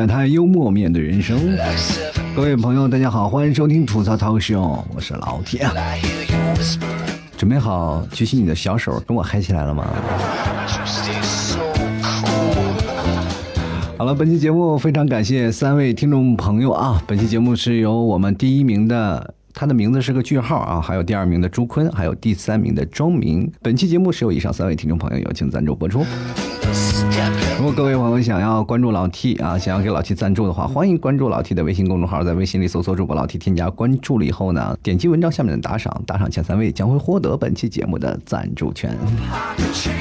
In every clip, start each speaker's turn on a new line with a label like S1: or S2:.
S1: 槽社会百态，幽默面对人生。各位朋友，大家好，欢迎收听吐槽涛秀，我是老铁。准备好举起你的小手，跟我嗨起来了吗？好了，本期节目非常感谢三位听众朋友啊！本期节目是由我们第一名的。他的名字是个句号啊，还有第二名的朱坤，还有第三名的周明。本期节目是由以上三位听众朋友友情赞助播出。如果各位朋友想要关注老 T 啊，想要给老 T 赞助的话，欢迎关注老 T 的微信公众号，在微信里搜索主播老 T，添加关注了以后呢，点击文章下面的打赏，打赏前三位将会获得本期节目的赞助权。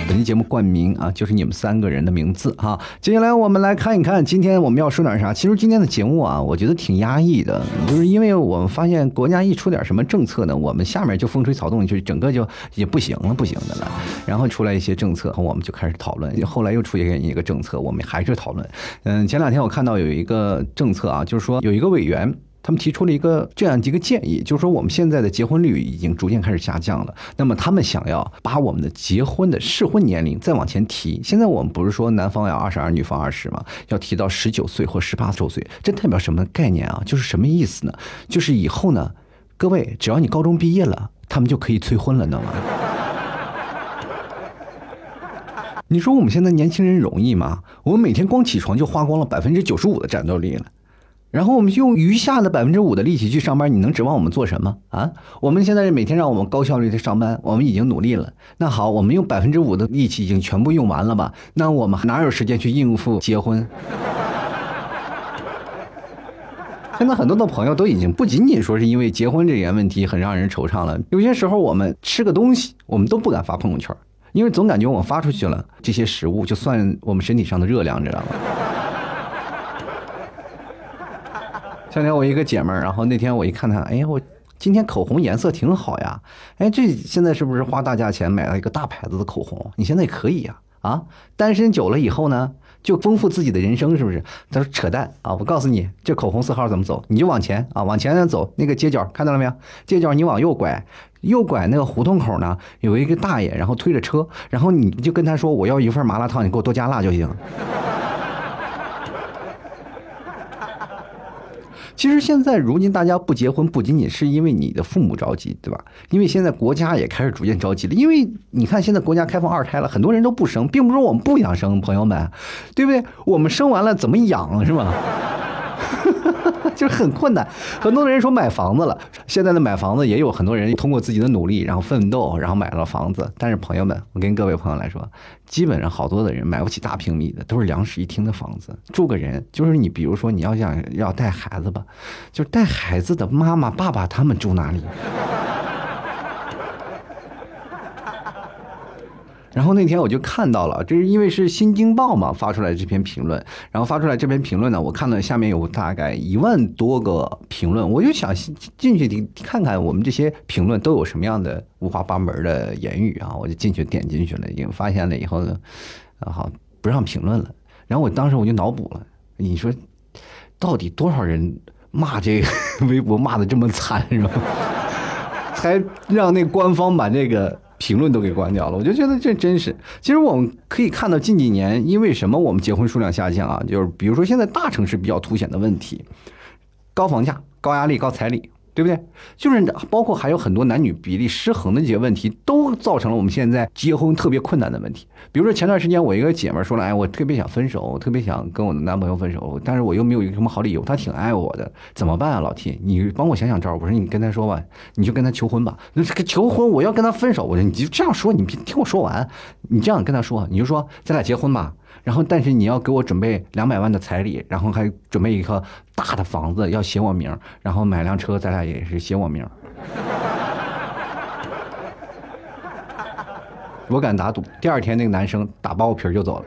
S1: 本期节目冠名啊，就是你们三个人的名字哈。接下来我们来看一看，今天我们要说点啥？其实今天的节目啊，我觉得挺压抑的，就是因为我们发现国家一出点什么政策呢，我们下面就风吹草动，就整个就也不行了，不行的了。然后出来一些政策，我们就开始讨论。后来又出现一个政策，我们还是讨论。嗯，前两天我看到有一个政策啊，就是说有一个委员，他们提出了一个这样一个建议，就是说我们现在的结婚率已经逐渐开始下降了。那么他们想要把我们的结婚的适婚年龄再往前提。现在我们不是说男方要二十二，女方二十吗？要提到十九岁或十八周岁，这代表什么概念啊？就是什么意思呢？就是以后呢？各位，只要你高中毕业了，他们就可以催婚了，你知道吗？你说我们现在年轻人容易吗？我们每天光起床就花光了百分之九十五的战斗力了，然后我们用余下的百分之五的力气去上班，你能指望我们做什么啊？我们现在每天让我们高效率的上班，我们已经努力了。那好，我们用百分之五的力气已经全部用完了吧？那我们哪有时间去应付结婚？现在很多的朋友都已经不仅仅说是因为结婚这件问题很让人惆怅了，有些时候我们吃个东西，我们都不敢发朋友圈，因为总感觉我发出去了这些食物就算我们身体上的热量，知道吗？前天我一个姐们儿，然后那天我一看她，哎呀，我今天口红颜色挺好呀，哎，这现在是不是花大价钱买了一个大牌子的口红？你现在也可以呀，啊，单身久了以后呢？就丰富自己的人生，是不是？她说扯淡啊！我告诉你，这口红色号怎么走，你就往前啊，往前走。那个街角看到了没有？街角你往右拐，右拐那个胡同口呢，有一个大爷，然后推着车，然后你就跟他说，我要一份麻辣烫，你给我多加辣就行。其实现在如今大家不结婚，不仅仅是因为你的父母着急，对吧？因为现在国家也开始逐渐着急了。因为你看现在国家开放二胎了，很多人都不生，并不是我们不想生，朋友们，对不对？我们生完了怎么养，是吧？就是很困难，很多人说买房子了，现在的买房子也有很多人通过自己的努力，然后奋斗，然后买了房子。但是朋友们，我跟各位朋友来说，基本上好多的人买不起大平米的，都是两室一厅的房子，住个人。就是你比如说你要想要带孩子吧，就是带孩子的妈妈、爸爸他们住哪里？然后那天我就看到了，这是因为是《新京报》嘛发出来这篇评论，然后发出来这篇评论呢，我看到下面有大概一万多个评论，我就想进去看看我们这些评论都有什么样的五花八门的言语啊，我就进去点进去了，已经发现了以后呢，啊好不让评论了，然后我当时我就脑补了，你说到底多少人骂这个微博骂的这么惨是吧？才让那官方把这个。评论都给关掉了，我就觉得这真是。其实我们可以看到近几年，因为什么我们结婚数量下降啊？就是比如说现在大城市比较凸显的问题，高房价、高压力、高彩礼。对不对？就是包括还有很多男女比例失衡的这些问题，都造成了我们现在结婚特别困难的问题。比如说前段时间我一个姐们说了，哎，我特别想分手，特别想跟我的男朋友分手，但是我又没有一个什么好理由，他挺爱我的，怎么办啊？老 T，你帮我想想招儿。我说你跟他说吧，你就跟他求婚吧。那这个求婚，我要跟他分手，我说你就这样说，你别听我说完，你这样跟他说，你就说咱俩结婚吧。然后，但是你要给我准备两百万的彩礼，然后还准备一个大的房子，要写我名然后买辆车，咱俩也是写我名 我敢打赌，第二天那个男生打包皮就走了。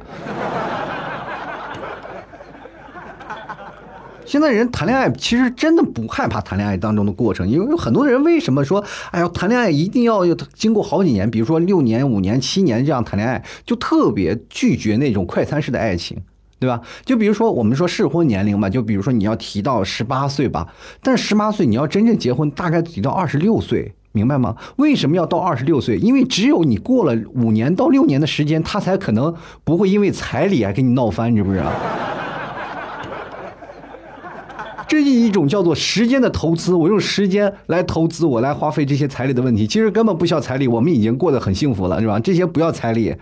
S1: 现在人谈恋爱其实真的不害怕谈恋爱当中的过程，因为有很多人为什么说，哎呀，谈恋爱一定要经过好几年，比如说六年、五年、七年这样谈恋爱，就特别拒绝那种快餐式的爱情，对吧？就比如说我们说适婚年龄嘛，就比如说你要提到十八岁吧，但是十八岁你要真正结婚，大概提到二十六岁，明白吗？为什么要到二十六岁？因为只有你过了五年到六年的时间，他才可能不会因为彩礼啊跟你闹翻，你知不知道？这是一种叫做时间的投资。我用时间来投资，我来花费这些彩礼的问题，其实根本不需要彩礼，我们已经过得很幸福了，是吧？这些不要彩礼。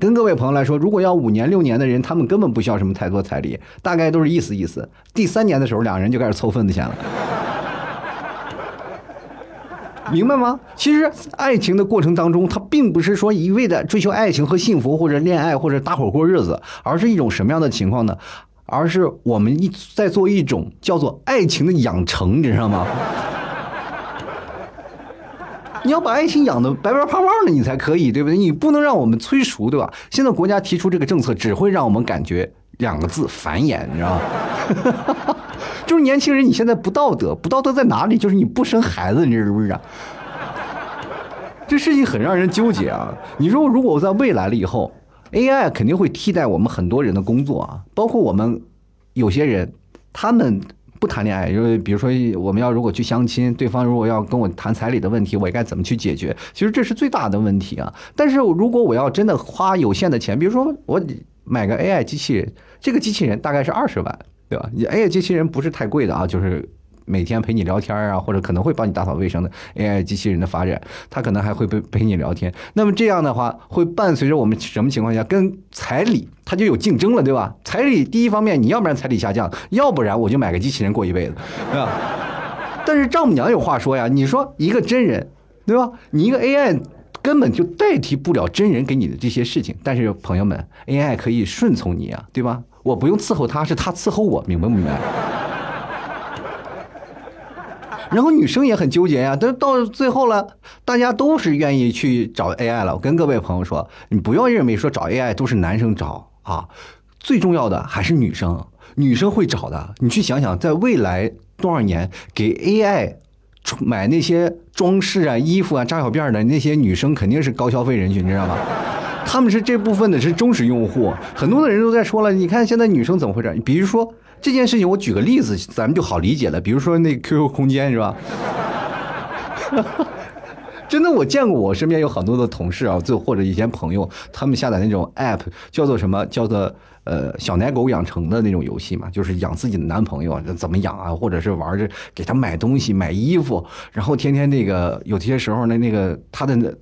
S1: 跟各位朋友来说，如果要五年六年的人，他们根本不需要什么太多彩礼，大概都是意思意思。第三年的时候，两人就开始凑份子钱了。明白吗？其实爱情的过程当中，它并不是说一味的追求爱情和幸福，或者恋爱，或者搭伙过日子，而是一种什么样的情况呢？而是我们一在做一种叫做爱情的养成，你知道吗？你要把爱情养的白白胖胖的，你才可以，对不对？你不能让我们催熟，对吧？现在国家提出这个政策，只会让我们感觉两个字：繁衍，你知道吗？就是年轻人，你现在不道德，不道德在哪里？就是你不生孩子，你知不知道？这事情很让人纠结啊！你说，如果我在未来了以后，AI 肯定会替代我们很多人的工作啊，包括我们有些人，他们不谈恋爱，因为比如说我们要如果去相亲，对方如果要跟我谈彩礼的问题，我该怎么去解决？其实这是最大的问题啊！但是如果我要真的花有限的钱，比如说我买个 AI 机器人，这个机器人大概是二十万。对吧？你 AI 机器人不是太贵的啊，就是每天陪你聊天啊，或者可能会帮你打扫卫生的 AI 机器人的发展，它可能还会陪陪你聊天。那么这样的话，会伴随着我们什么情况下跟彩礼它就有竞争了，对吧？彩礼第一方面，你要不然彩礼下降，要不然我就买个机器人过一辈子，对吧？但是丈母娘有话说呀，你说一个真人，对吧？你一个 AI 根本就代替不了真人给你的这些事情，但是朋友们，AI 可以顺从你啊，对吧？我不用伺候他，是他伺候我，明白不明白？然后女生也很纠结呀，但到最后了，大家都是愿意去找 AI 了。我跟各位朋友说，你不要认为说找 AI 都是男生找啊，最重要的还是女生，女生会找的。你去想想，在未来多少年，给 AI 买那些装饰啊、衣服啊、扎小辫儿的那些女生，肯定是高消费人群，你知道吗？他们是这部分的是忠实用户，很多的人都在说了，你看现在女生怎么回事？比如说这件事情，我举个例子，咱们就好理解了。比如说那 QQ 空间是吧？真的，我见过，我身边有很多的同事啊，就或者以前朋友，他们下载那种 app，叫做什么？叫做呃小奶狗养成的那种游戏嘛，就是养自己的男朋友怎么养啊？或者是玩着给他买东西、买衣服，然后天天那个有些时候呢，那个他的。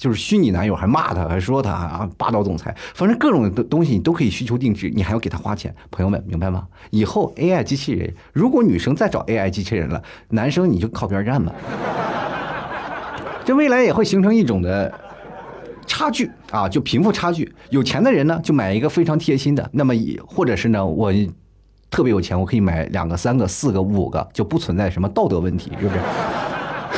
S1: 就是虚拟男友还骂他，还说他啊霸道总裁，反正各种的东西你都可以需求定制，你还要给他花钱，朋友们明白吗？以后 AI 机器人，如果女生再找 AI 机器人了，男生你就靠边站吧。这未来也会形成一种的差距啊，就贫富差距。有钱的人呢，就买一个非常贴心的，那么或者是呢，我特别有钱，我可以买两个、三个、四个、五个，就不存在什么道德问题，是不是？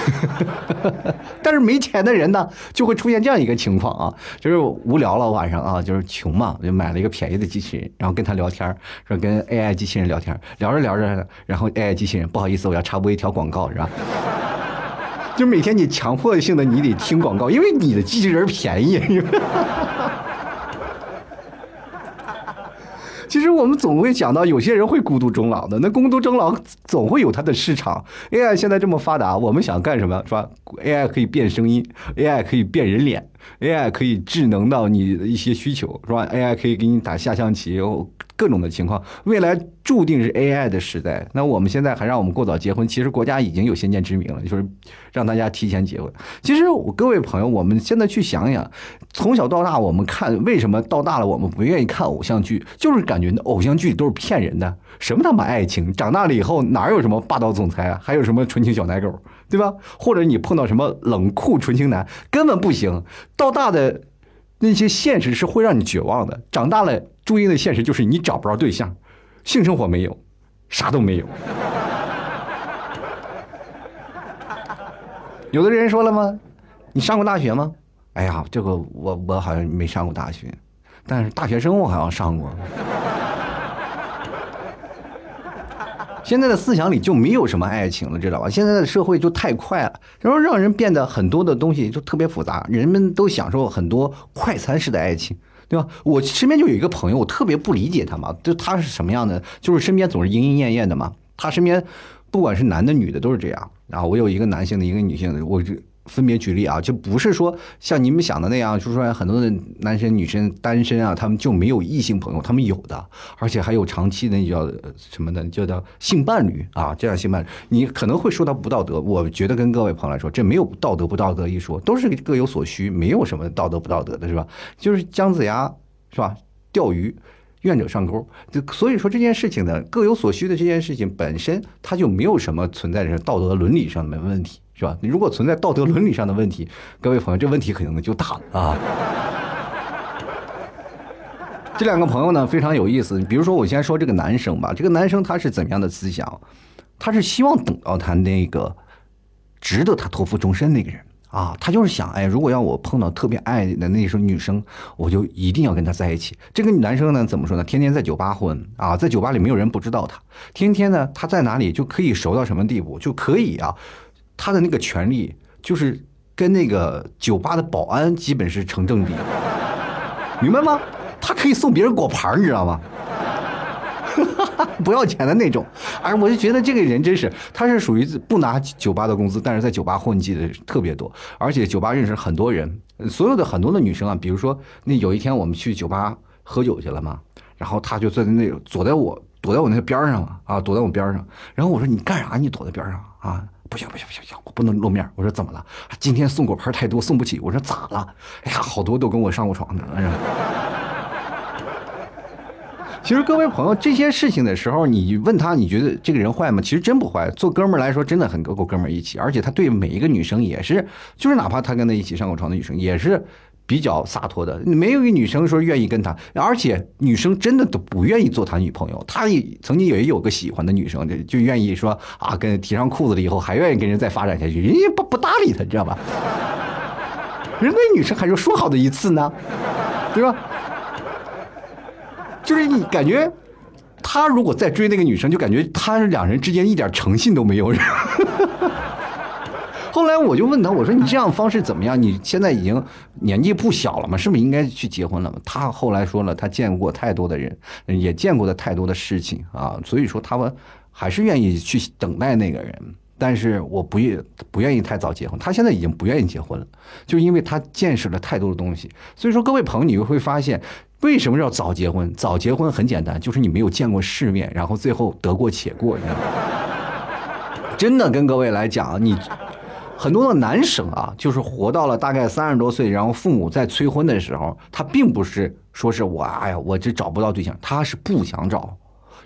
S1: 但是没钱的人呢，就会出现这样一个情况啊，就是无聊了晚上啊，就是穷嘛，就买了一个便宜的机器人，然后跟他聊天，说跟 AI 机器人聊天，聊着聊着，然后 AI 机器人不好意思，我要插播一条广告，是吧？就每天你强迫性的你得听广告，因为你的机器人便宜。其实我们总会讲到，有些人会孤独终老的。那孤独终老总会有它的市场。AI 现在这么发达，我们想干什么是吧？AI 可以变声音，AI 可以变人脸，AI 可以智能到你的一些需求是吧？AI 可以给你打下象棋。各种的情况，未来注定是 AI 的时代。那我们现在还让我们过早结婚，其实国家已经有先见之明了，就是让大家提前结婚。其实各位朋友，我们现在去想想，从小到大，我们看为什么到大了我们不愿意看偶像剧，就是感觉那偶像剧都是骗人的，什么他妈爱情，长大了以后哪有什么霸道总裁啊，还有什么纯情小奶狗，对吧？或者你碰到什么冷酷纯情男，根本不行。到大的那些现实是会让你绝望的，长大了。注意的现实就是你找不着对象，性生活没有，啥都没有。有的人说了吗？你上过大学吗？哎呀，这个我我好像没上过大学，但是大学生我好像上过。现在的思想里就没有什么爱情了，知道吧？现在的社会就太快了，然后让人变得很多的东西就特别复杂，人们都享受很多快餐式的爱情。对吧？我身边就有一个朋友，我特别不理解他嘛。就他是什么样的？就是身边总是莺莺燕燕的嘛。他身边不管是男的女的都是这样。然后我有一个男性的一个女性的，我就分别举例啊，就不是说像你们想的那样，就是说很多的男生女生单身啊，他们就没有异性朋友，他们有的，而且还有长期的叫什么的，叫叫性伴侣啊，这样性伴侣，你可能会说他不道德。我觉得跟各位朋友来说，这没有道德不道德一说，都是各有所需，没有什么道德不道德的，是吧？就是姜子牙是吧？钓鱼。愿者上钩，就所以说这件事情呢，各有所需的这件事情本身，它就没有什么存在着道德伦理上的问题。是吧？你如果存在道德伦理上的问题，各位朋友，这问题可能就大了啊。这两个朋友呢非常有意思。比如说，我先说这个男生吧。这个男生他是怎么样的思想？他是希望等到他那个值得他托付终身那个人啊。他就是想，哎，如果要我碰到特别爱的那种女生，我就一定要跟他在一起。这个男生呢怎么说呢？天天在酒吧混啊，在酒吧里没有人不知道他。天天呢他在哪里就可以熟到什么地步，就可以啊。他的那个权利就是跟那个酒吧的保安基本是成正比，明白吗？他可以送别人果盘你知道吗？不要钱的那种。而我就觉得这个人真是，他是属于不拿酒吧的工资，但是在酒吧混迹的特别多，而且酒吧认识很多人，所有的很多的女生啊，比如说那有一天我们去酒吧喝酒去了嘛，然后他就坐在那躲在我躲在我那个边上嘛，啊，躲在我边上，然后我说你干啥？你躲在边上啊？不行不行不行不行，我不能露面。我说怎么了？今天送果盘太多，送不起。我说咋了？哎呀，好多都跟我上过床的。其实各位朋友，这些事情的时候，你问他，你觉得这个人坏吗？其实真不坏，做哥们儿来说真的很够哥们儿一起。而且他对每一个女生也是，就是哪怕他跟他一起上过床的女生也是。比较洒脱的，没有一女生说愿意跟他，而且女生真的都不愿意做他女朋友。他也曾经也有个喜欢的女生，就愿意说啊，跟提上裤子了以后还愿意跟人再发展下去，人家不不搭理他，你知道吧？人那女生还说说好的一次呢，对吧？就是你感觉他如果再追那个女生，就感觉他两人之间一点诚信都没有。后来我就问他，我说你这样方式怎么样？你现在已经年纪不小了嘛，是不是应该去结婚了嘛？他后来说了，他见过太多的人，也见过的太多的事情啊，所以说他们还是愿意去等待那个人。但是我不愿不愿意太早结婚，他现在已经不愿意结婚了，就因为他见识了太多的东西。所以说，各位朋友，你就会发现为什么要早结婚？早结婚很简单，就是你没有见过世面，然后最后得过且过，你知道吗？真的跟各位来讲，你。很多的男生啊，就是活到了大概三十多岁，然后父母在催婚的时候，他并不是说是我哎呀，我这找不到对象，他是不想找，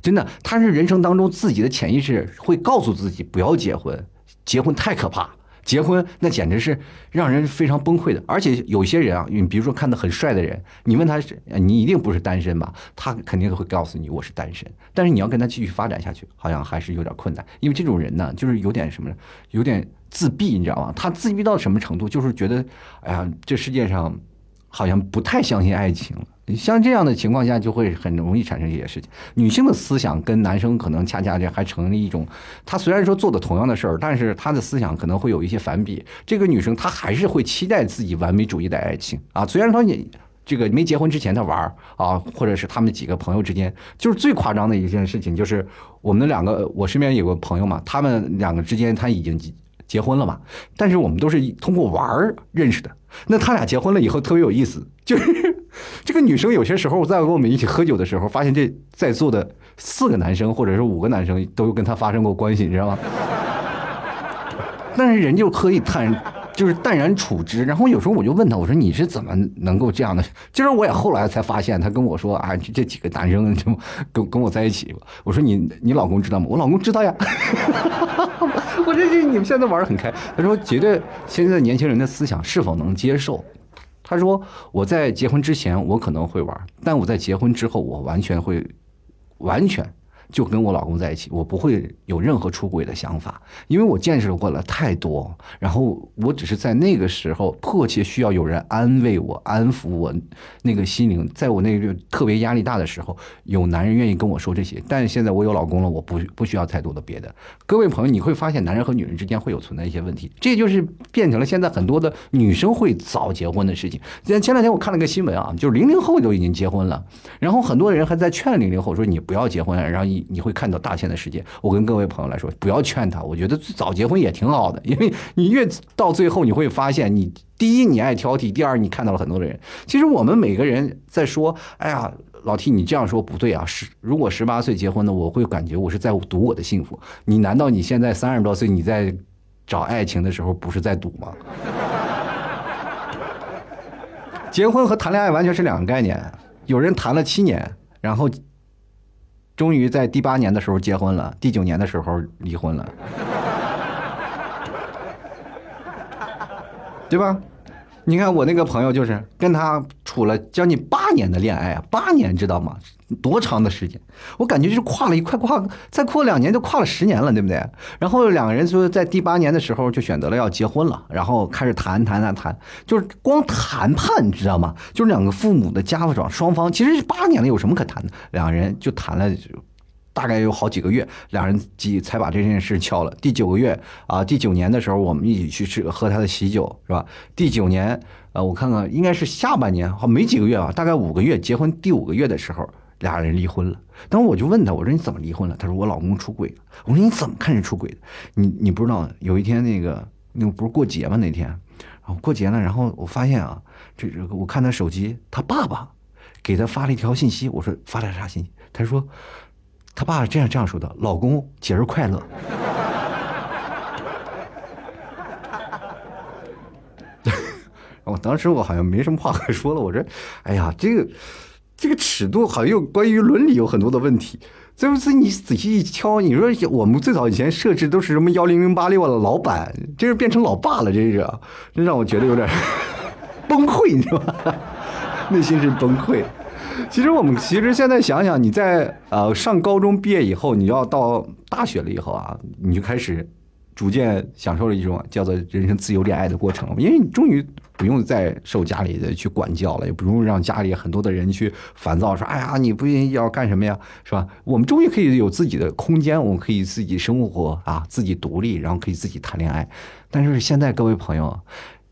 S1: 真的，他是人生当中自己的潜意识会告诉自己不要结婚，结婚太可怕。结婚那简直是让人非常崩溃的，而且有些人啊，你比如说看的很帅的人，你问他是你一定不是单身吧？他肯定会告诉你我是单身。但是你要跟他继续发展下去，好像还是有点困难，因为这种人呢，就是有点什么，有点自闭，你知道吗？他自闭到什么程度？就是觉得，哎呀，这世界上好像不太相信爱情了。像这样的情况下，就会很容易产生一些事情。女性的思想跟男生可能恰恰这还成了一种，她虽然说做的同样的事儿，但是她的思想可能会有一些反比。这个女生她还是会期待自己完美主义的爱情啊。虽然说你这个没结婚之前她玩儿啊，或者是他们几个朋友之间，就是最夸张的一件事情，就是我们两个，我身边有个朋友嘛，他们两个之间他已经结婚了嘛，但是我们都是通过玩儿认识的。那他俩结婚了以后特别有意思，就是。这个女生有些时候在跟我们一起喝酒的时候，发现这在座的四个男生或者是五个男生都跟她发生过关系，你知道吗？但是人就可以坦，就是淡然处之。然后有时候我就问他，我说你是怎么能够这样的？其实我也后来才发现，他跟我说啊，这几个男生就跟跟我在一起。我说你你老公知道吗？我老公知道呀。我这这你们现在玩的很开。他说觉得现在年轻人的思想是否能接受？他说：“我在结婚之前，我可能会玩，但我在结婚之后，我完全会，完全。”就跟我老公在一起，我不会有任何出轨的想法，因为我见识过了太多。然后我只是在那个时候迫切需要有人安慰我、安抚我那个心灵，在我那个特别压力大的时候，有男人愿意跟我说这些。但是现在我有老公了，我不不需要太多的别的。各位朋友，你会发现男人和女人之间会有存在一些问题，这就是变成了现在很多的女生会早结婚的事情。前前两天我看了个新闻啊，就是零零后都已经结婚了，然后很多人还在劝零零后说你不要结婚，然后。你会看到大千的世界。我跟各位朋友来说，不要劝他，我觉得早结婚也挺好的，因为你越到最后，你会发现，你第一你爱挑剔，第二你看到了很多的人。其实我们每个人在说，哎呀，老 T 你这样说不对啊，十如果十八岁结婚的，我会感觉我是在赌我的幸福。你难道你现在三十多岁，你在找爱情的时候不是在赌吗？结婚和谈恋爱完全是两个概念。有人谈了七年，然后终于在第八年的时候结婚了，第九年的时候离婚了，对吧？你看我那个朋友就是跟他处了将近八年的恋爱啊，八年知道吗？多长的时间？我感觉就是跨了一块跨，再过两年就跨了十年了，对不对？然后两个人就在第八年的时候就选择了要结婚了，然后开始谈谈谈谈，就是光谈判，你知道吗？就是两个父母的家长双方，其实是八年了有什么可谈的？两个人就谈了。大概有好几个月，两人几才把这件事敲了。第九个月啊，第九年的时候，我们一起去吃喝他的喜酒，是吧？第九年，呃，我看看，应该是下半年，好没几个月啊，大概五个月，结婚第五个月的时候，俩人离婚了。当时我就问他，我说你怎么离婚了？他说我老公出轨了。我说你怎么看人出轨的？你你不知道，有一天那个那不是过节吗？那天，然后过节了，然后我发现啊，这这个我看他手机，他爸爸给他发了一条信息。我说发了啥信息？他说。他爸这样这样说的：“老公，节日快乐。”我当时我好像没什么话可说了。我说：“哎呀，这个这个尺度好像又关于伦理有很多的问题。这不是你仔细一敲，你说我们最早以前设置都是什么幺零零八六啊，老板，这是变成老爸了，这是，这让我觉得有点 崩溃，你知道吗？内心是崩溃。” 其实我们其实现在想想，你在呃上高中毕业以后，你要到大学了以后啊，你就开始逐渐享受了一种叫做人生自由恋爱的过程，因为你终于不用再受家里的去管教了，也不用让家里很多的人去烦躁，说哎呀你不要干什么呀，是吧？我们终于可以有自己的空间，我们可以自己生活啊，自己独立，然后可以自己谈恋爱。但是现在各位朋友。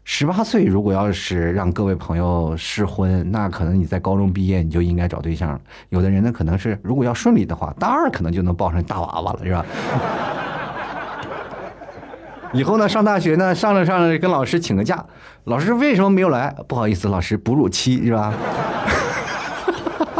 S1: 十八岁，如果要是让各位朋友试婚，那可能你在高中毕业你就应该找对象了。有的人呢，可能是如果要顺利的话，大二可能就能抱上大娃娃了，是吧？以后呢，上大学呢，上着上着跟老师请个假，老师为什么没有来？不好意思，老师哺乳期是吧？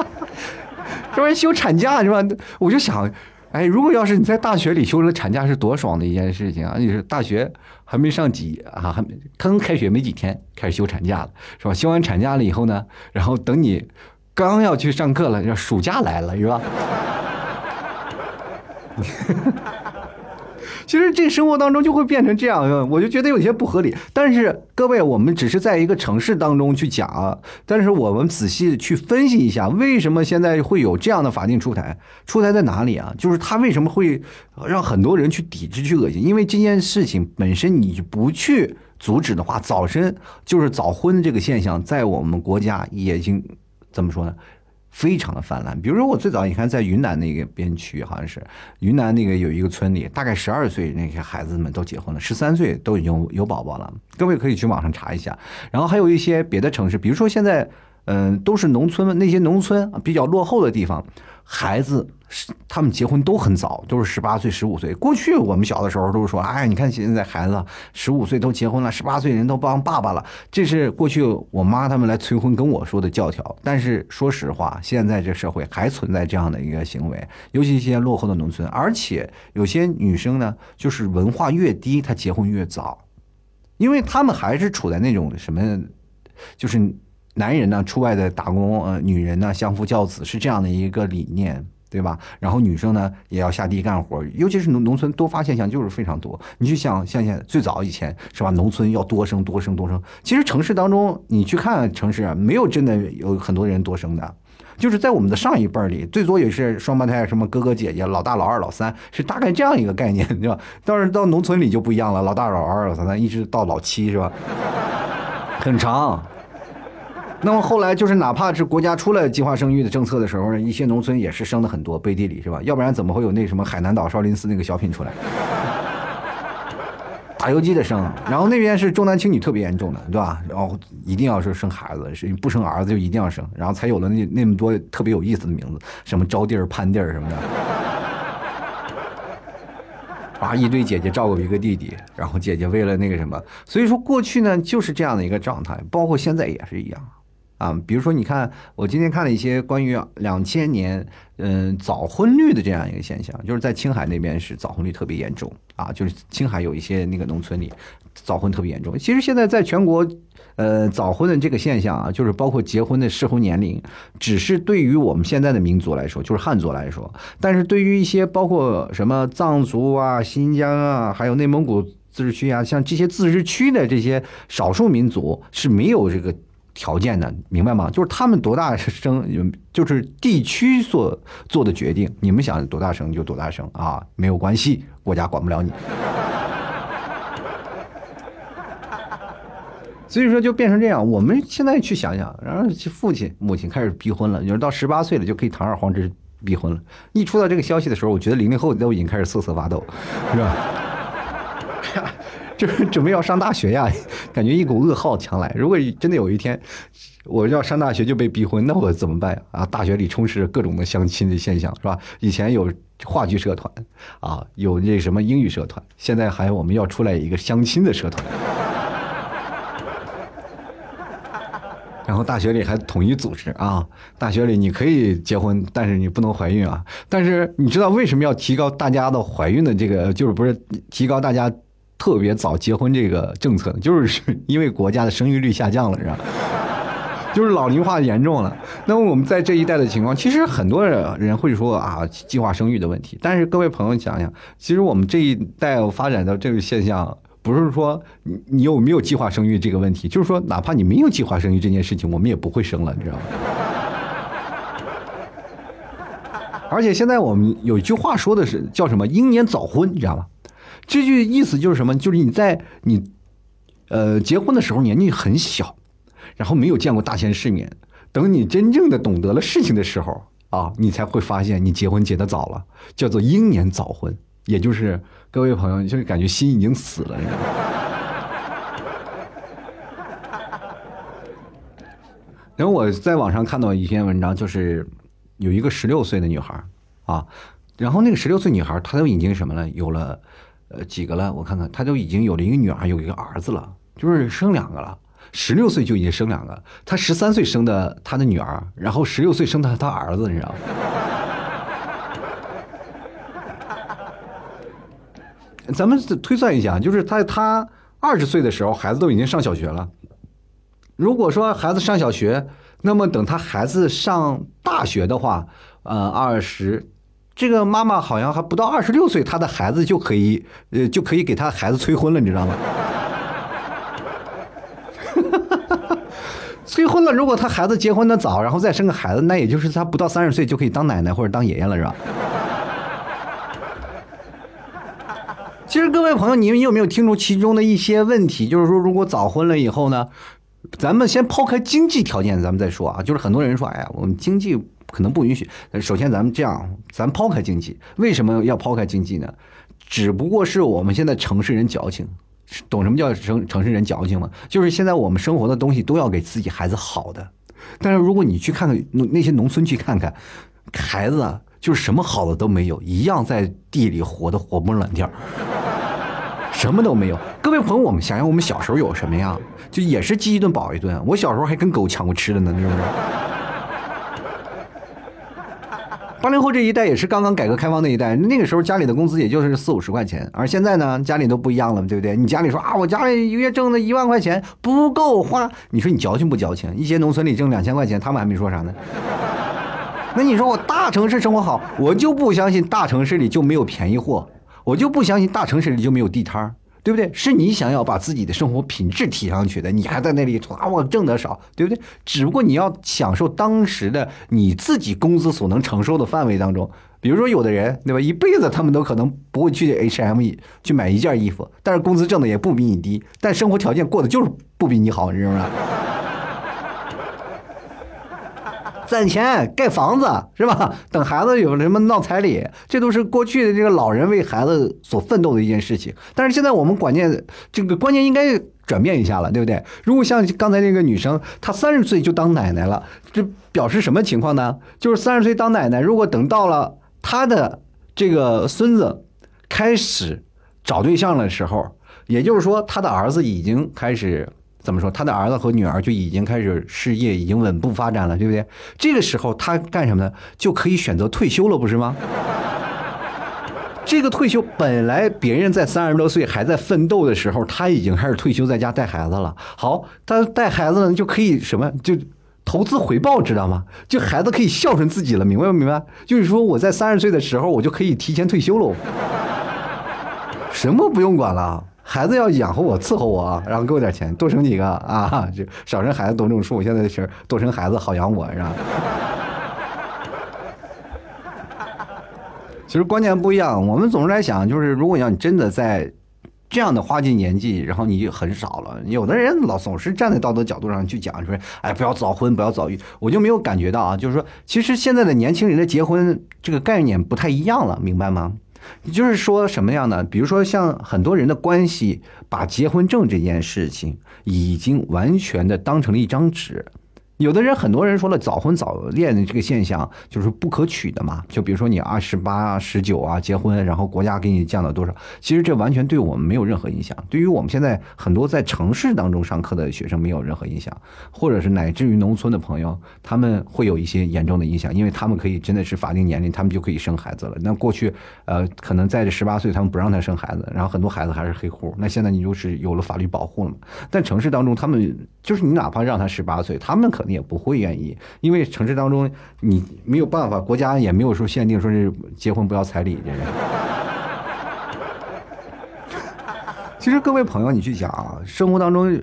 S1: 这玩意休产假是吧？我就想。哎，如果要是你在大学里休了产假，是多爽的一件事情啊！你是大学还没上几啊，还没刚开学没几天，开始休产假了，是吧？休完产假了以后呢，然后等你刚要去上课了，要暑假来了，是吧？其实这生活当中就会变成这样，我就觉得有些不合理。但是各位，我们只是在一个城市当中去讲。但是我们仔细去分析一下，为什么现在会有这样的法定出台？出台在哪里啊？就是他为什么会让很多人去抵制、去恶心？因为这件事情本身你不去阻止的话，早生就是早婚这个现象，在我们国家已经怎么说呢？非常的泛滥，比如说我最早你看在云南那个边区，好像是云南那个有一个村里，大概十二岁那些孩子们都结婚了，十三岁都已经有宝宝了。各位可以去网上查一下。然后还有一些别的城市，比如说现在，嗯，都是农村那些农村比较落后的地方，孩子。他们结婚都很早，都是十八岁、十五岁。过去我们小的时候都是说，哎，你看现在孩子十五岁都结婚了，十八岁人都当爸爸了。这是过去我妈他们来催婚跟我说的教条。但是说实话，现在这社会还存在这样的一个行为，尤其一些落后的农村，而且有些女生呢，就是文化越低，她结婚越早，因为他们还是处在那种什么，就是男人呢出外的打工，呃，女人呢相夫教子是这样的一个理念。对吧？然后女生呢也要下地干活，尤其是农农村多发现象就是非常多。你去想，想想最早以前是吧？农村要多生多生多生。其实城市当中你去看城市，没有真的有很多人多生的，就是在我们的上一辈儿里，最多也是双胞胎，什么哥哥姐姐、老大、老二、老三，是大概这样一个概念，对吧？但是到农村里就不一样了，老大、老二、老三，一直到老七，是吧？很长。那么后来就是，哪怕是国家出了计划生育的政策的时候呢，一些农村也是生的很多，背地里是吧？要不然怎么会有那什么海南岛少林寺那个小品出来？打游击的生，然后那边是重男轻女特别严重的，对吧？然后一定要是生孩子，是不生儿子就一定要生，然后才有了那那么多特别有意思的名字，什么招娣儿、潘弟儿什么的。啊，一堆姐姐照顾一个弟弟，然后姐姐为了那个什么，所以说过去呢就是这样的一个状态，包括现在也是一样。啊，比如说，你看，我今天看了一些关于两千年，嗯，早婚率的这样一个现象，就是在青海那边是早婚率特别严重啊，就是青海有一些那个农村里早婚特别严重。其实现在在全国，呃，早婚的这个现象啊，就是包括结婚的适婚年龄，只是对于我们现在的民族来说，就是汉族来说，但是对于一些包括什么藏族啊、新疆啊，还有内蒙古自治区啊，像这些自治区的这些少数民族是没有这个。条件的，明白吗？就是他们多大声，就是地区所做的决定。你们想多大声就多大声啊，没有关系，国家管不了你。所以说就变成这样。我们现在去想想，然后父亲、母亲开始逼婚了，就是到十八岁了就可以堂而皇之逼婚了。一出到这个消息的时候，我觉得零零后都已经开始瑟瑟发抖，是吧？就是准备要上大学呀，感觉一股噩耗强来。如果真的有一天我要上大学就被逼婚，那我怎么办啊？大学里充斥着各种的相亲的现象，是吧？以前有话剧社团啊，有那什么英语社团，现在还我们要出来一个相亲的社团。然后大学里还统一组织啊，大学里你可以结婚，但是你不能怀孕啊。但是你知道为什么要提高大家的怀孕的这个，就是不是提高大家？特别早结婚这个政策，就是因为国家的生育率下降了，是吧？就是老龄化严重了。那么我们在这一代的情况，其实很多人会说啊，计划生育的问题。但是各位朋友想想，其实我们这一代发展到这个现象，不是说你有没有计划生育这个问题，就是说哪怕你没有计划生育这件事情，我们也不会生了，你知道吗？而且现在我们有一句话说的是叫什么“英年早婚”，你知道吗？这句意思就是什么？就是你在你，呃，结婚的时候年纪很小，然后没有见过大千世面。等你真正的懂得了事情的时候啊，你才会发现你结婚结的早了，叫做英年早婚。也就是各位朋友，就是感觉心已经死了。你知道吗然后我在网上看到一篇文章，就是有一个十六岁的女孩啊，然后那个十六岁女孩她都已经什么了？有了。呃，几个了？我看看，他都已经有了一个女儿，有一个儿子了，就是生两个了。十六岁就已经生两个，他十三岁生的他的女儿，然后十六岁生的他儿子，你知道吗？咱们推算一下，就是在他二十岁的时候，孩子都已经上小学了。如果说孩子上小学，那么等他孩子上大学的话，呃，二十。这个妈妈好像还不到二十六岁，她的孩子就可以，呃，就可以给她孩子催婚了，你知道吗？催婚了，如果她孩子结婚的早，然后再生个孩子，那也就是她不到三十岁就可以当奶奶或者当爷爷了，是吧？其实各位朋友，你们有没有听出其中的一些问题？就是说，如果早婚了以后呢，咱们先抛开经济条件，咱们再说啊。就是很多人说，哎呀，我们经济。可能不允许。首先，咱们这样，咱抛开经济，为什么要抛开经济呢？只不过是我们现在城市人矫情，懂什么叫城城市人矫情吗？就是现在我们生活的东西都要给自己孩子好的，但是如果你去看看那那些农村去看看，孩子就是什么好的都没有，一样在地里活的活蹦乱跳，什么都没有。各位朋友，我们想想，我们小时候有什么呀？就也是饥一顿饱一顿。我小时候还跟狗抢过吃的呢，是不是？八零后这一代也是刚刚改革开放那一代，那个时候家里的工资也就是四五十块钱，而现在呢，家里都不一样了，对不对？你家里说啊，我家里一个月挣的一万块钱不够花，你说你矫情不矫情？一些农村里挣两千块钱，他们还没说啥呢。那你说我大城市生活好，我就不相信大城市里就没有便宜货，我就不相信大城市里就没有地摊儿。对不对？是你想要把自己的生活品质提上去的，你还在那里啊，我挣得少，对不对？只不过你要享受当时的你自己工资所能承受的范围当中。比如说，有的人，对吧？一辈子他们都可能不会去 H M E 去买一件衣服，但是工资挣的也不比你低，但生活条件过得就是不比你好，你知道吗？攒钱盖房子是吧？等孩子有什么闹彩礼，这都是过去的这个老人为孩子所奋斗的一件事情。但是现在我们关键这个观念应该转变一下了，对不对？如果像刚才那个女生，她三十岁就当奶奶了，这表示什么情况呢？就是三十岁当奶奶，如果等到了她的这个孙子开始找对象的时候，也就是说，她的儿子已经开始怎么说？他的儿子和女儿就已经开始事业已经稳步发展了，对不对？这个时候他干什么呢？就可以选择退休了，不是吗？这个退休本来别人在三十多岁还在奋斗的时候，他已经开始退休在家带孩子了。好，他带孩子呢就可以什么就投资回报，知道吗？就孩子可以孝顺自己了，明白不明白？就是说我在三十岁的时候，我就可以提前退休喽，什么不用管了，孩子要养活我，伺候我，然后给我点钱，多生几个啊，就少生孩子多种树。现在是多生孩子好养我，是吧？其实观念不一样，我们总是在想，就是如果要你真的在这样的花季年纪，然后你就很少了。有的人老总是站在道德角度上去讲，说，哎，不要早婚，不要早育。我就没有感觉到啊，就是说，其实现在的年轻人的结婚这个概念不太一样了，明白吗？就是说什么样的？比如说像很多人的关系，把结婚证这件事情已经完全的当成了一张纸。有的人，很多人说了，早婚早恋的这个现象就是不可取的嘛。就比如说你二十八、十九啊结婚，然后国家给你降到多少？其实这完全对我们没有任何影响。对于我们现在很多在城市当中上课的学生没有任何影响，或者是乃至于农村的朋友，他们会有一些严重的影响，因为他们可以真的是法定年龄，他们就可以生孩子了。那过去呃，可能在这十八岁他们不让他生孩子，然后很多孩子还是黑户。那现在你就是有了法律保护了嘛？但城市当中他们就是你哪怕让他十八岁，他们肯定也不会愿意，因为城市当中你没有办法，国家也没有说限定说是结婚不要彩礼这个。其实各位朋友，你去想啊，生活当中，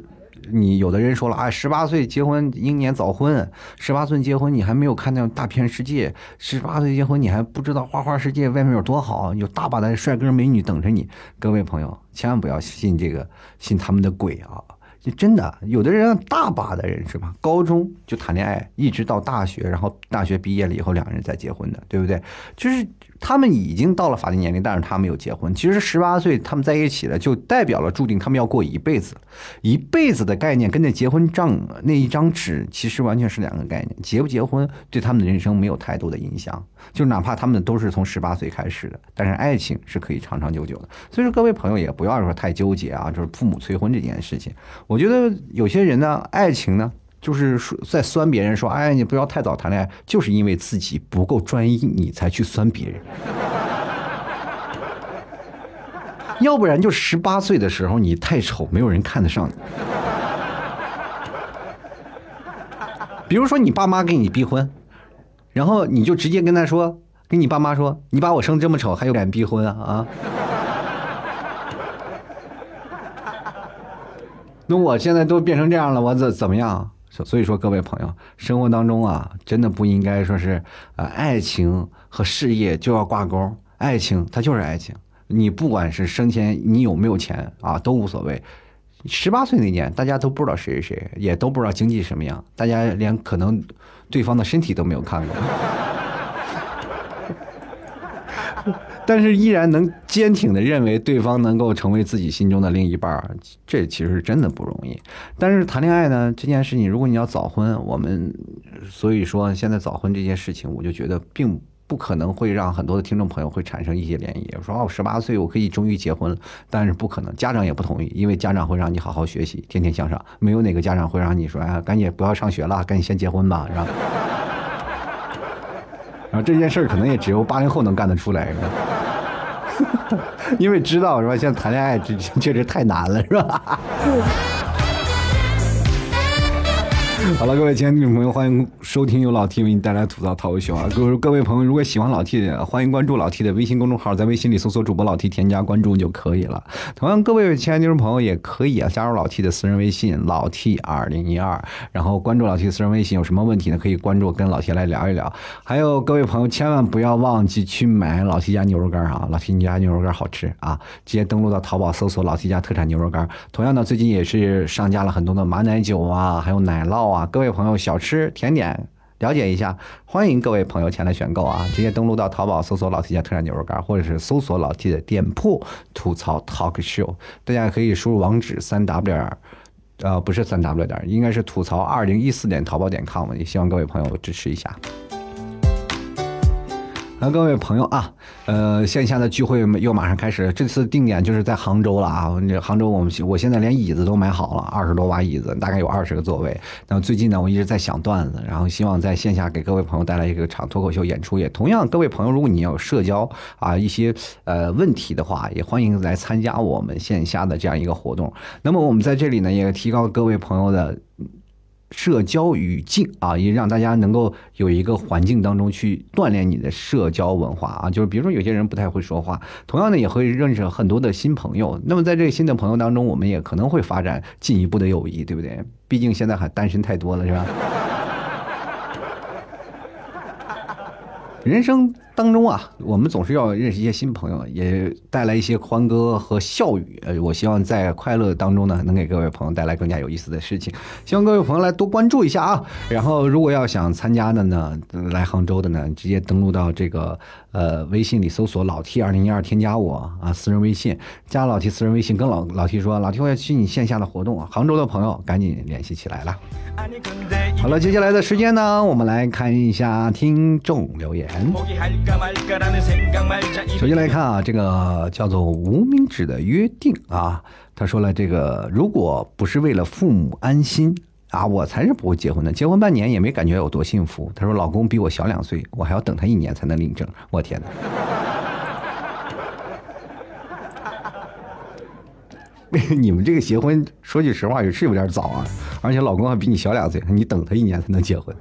S1: 你有的人说了啊，十八岁结婚英年早婚，十八岁结婚你还没有看到大片世界，十八岁结婚你还不知道花花世界外面有多好，有大把的帅哥美女等着你。各位朋友，千万不要信这个，信他们的鬼啊！就真的，有的人大把的人是吧？高中就谈恋爱，一直到大学，然后大学毕业了以后，两个人再结婚的，对不对？就是他们已经到了法定年龄，但是他没有结婚。其实十八岁他们在一起了，就代表了注定他们要过一辈子。一辈子的概念跟那结婚证那一张纸其实完全是两个概念。结不结婚对他们的人生没有太多的影响，就哪怕他们都是从十八岁开始的，但是爱情是可以长长久久的。所以说，各位朋友也不要说太纠结啊，就是父母催婚这件事情。我觉得有些人呢，爱情呢，就是说在酸别人说，哎，你不要太早谈恋爱，就是因为自己不够专一，你才去酸别人。要不然就十八岁的时候你太丑，没有人看得上你。比如说你爸妈给你逼婚，然后你就直接跟他说，跟你爸妈说，你把我生这么丑，还有敢逼婚啊啊？那我现在都变成这样了，我怎怎么样？所以说，各位朋友，生活当中啊，真的不应该说是呃，爱情和事业就要挂钩。爱情它就是爱情，你不管是生前你有没有钱啊，都无所谓。十八岁那年，大家都不知道谁是谁，也都不知道经济什么样，大家连可能对方的身体都没有看过。但是依然能坚挺的认为对方能够成为自己心中的另一半儿，这其实真的不容易。但是谈恋爱呢这件事情，如果你要早婚，我们所以说现在早婚这件事情，我就觉得并不可能会让很多的听众朋友会产生一些涟漪。说哦，十八岁我可以终于结婚了，但是不可能，家长也不同意，因为家长会让你好好学习，天天向上，没有哪个家长会让你说哎，赶紧不要上学了，赶紧先结婚吧，是吧？然后这件事儿可能也只有八零后能干得出来，因为知道是吧？现在谈恋爱这确实太难了，是吧？好了，各位亲爱的听众朋友，欢迎收听由老 T 为你带来吐槽涛秀啊！各位各位朋友，如果喜欢老 T，欢迎关注老 T 的微信公众号，在微信里搜索主播老 T，添加关注就可以了。同样，各位亲爱的听众朋友也可以啊，加入老 T 的私人微信老 T 二零一二，然后关注老 T 私人微信，有什么问题呢？可以关注跟老 T 来聊一聊。还有各位朋友，千万不要忘记去买老 T 家牛肉干啊！老 T 家牛肉干好吃啊！直接登录到淘宝搜索老 T 家特产牛肉干。同样呢，最近也是上架了很多的马奶酒啊，还有奶酪啊，各位朋友小吃甜点了解一下，欢迎各位朋友前来选购啊！直接登录到淘宝搜索老 T 家特产牛肉干，或者是搜索老 T 的店铺吐槽 Talk Show，大家可以输入网址三 W 点，呃，不是三 W 点，应该是吐槽二零一四点淘宝点 com，也希望各位朋友支持一下。那各位朋友啊，呃，线下的聚会又马上开始，这次定点就是在杭州了啊。杭州，我们我现在连椅子都买好了，二十多把椅子，大概有二十个座位。那最近呢，我一直在想段子，然后希望在线下给各位朋友带来一个场脱口秀演出。也同样，各位朋友，如果你有社交啊一些呃问题的话，也欢迎来参加我们线下的这样一个活动。那么我们在这里呢，也提高各位朋友的。社交语境啊，也让大家能够有一个环境当中去锻炼你的社交文化啊。就是比如说，有些人不太会说话，同样呢也会认识很多的新朋友。那么在这个新的朋友当中，我们也可能会发展进一步的友谊，对不对？毕竟现在还单身太多了，是吧？人生。当中啊，我们总是要认识一些新朋友，也带来一些欢歌和笑语。呃，我希望在快乐当中呢，能给各位朋友带来更加有意思的事情。希望各位朋友来多关注一下啊。然后，如果要想参加的呢，来杭州的呢，直接登录到这个呃微信里搜索老 T 二零一二，添加我啊，私人微信，加老 T 私人微信，跟老老 T 说，老 T 我要去你线下的活动啊。杭州的朋友赶紧联系起来了。好了，接下来的时间呢，我们来看一下听众留言。首先来看啊，这个叫做无名指的约定啊，他说了，这个如果不是为了父母安心啊，我才是不会结婚的。结婚半年也没感觉有多幸福。他说，老公比我小两岁，我还要等他一年才能领证。我天哪！你们这个结婚，说句实话也是有点早啊，而且老公还比你小两岁，你等他一年才能结婚。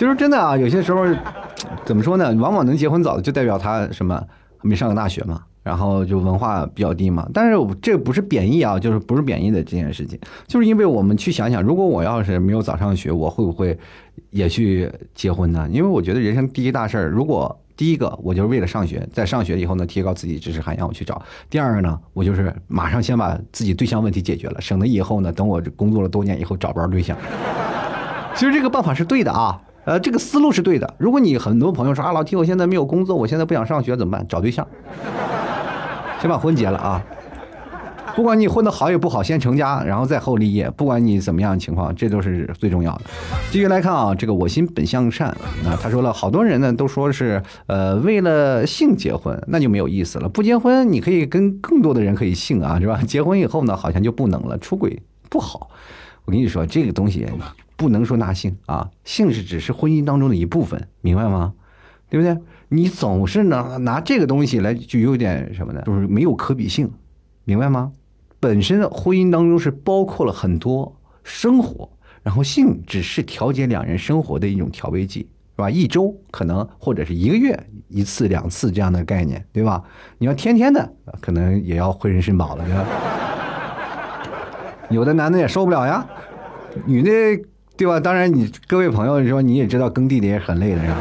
S1: 其实真的啊，有些时候怎么说呢？往往能结婚早的，就代表他什么没上过大学嘛，然后就文化比较低嘛。但是这不是贬义啊，就是不是贬义的这件事情，就是因为我们去想想，如果我要是没有早上学，我会不会也去结婚呢？因为我觉得人生第一大事儿，如果第一个我就是为了上学，在上学以后呢，提高自己知识涵养，我去找；第二个呢，我就是马上先把自己对象问题解决了，省得以后呢，等我工作了多年以后找不着对象。其实这个办法是对的啊。呃，这个思路是对的。如果你很多朋友说啊，老提我现在没有工作，我现在不想上学怎么办？找对象，先把婚结了啊！不管你混的好与不好，先成家，然后再后立业。不管你怎么样情况，这都是最重要的。继续来看啊，这个我心本向善啊，他说了好多人呢都说是呃为了性结婚，那就没有意思了。不结婚你可以跟更多的人可以性啊，是吧？结婚以后呢，好像就不能了，出轨不好。我跟你说这个东西。不能说纳性啊，性是只是婚姻当中的一部分，明白吗？对不对？你总是拿拿这个东西来，就有点什么呢？就是没有可比性，明白吗？本身婚姻当中是包括了很多生活，然后性只是调节两人生活的一种调味剂，是吧？一周可能或者是一个月一次两次这样的概念，对吧？你要天天的，可能也要浑身肾宝了，对吧？有的男的也受不了呀，女的。对吧？当然，你各位朋友说你也知道耕地的也很累的，是吧？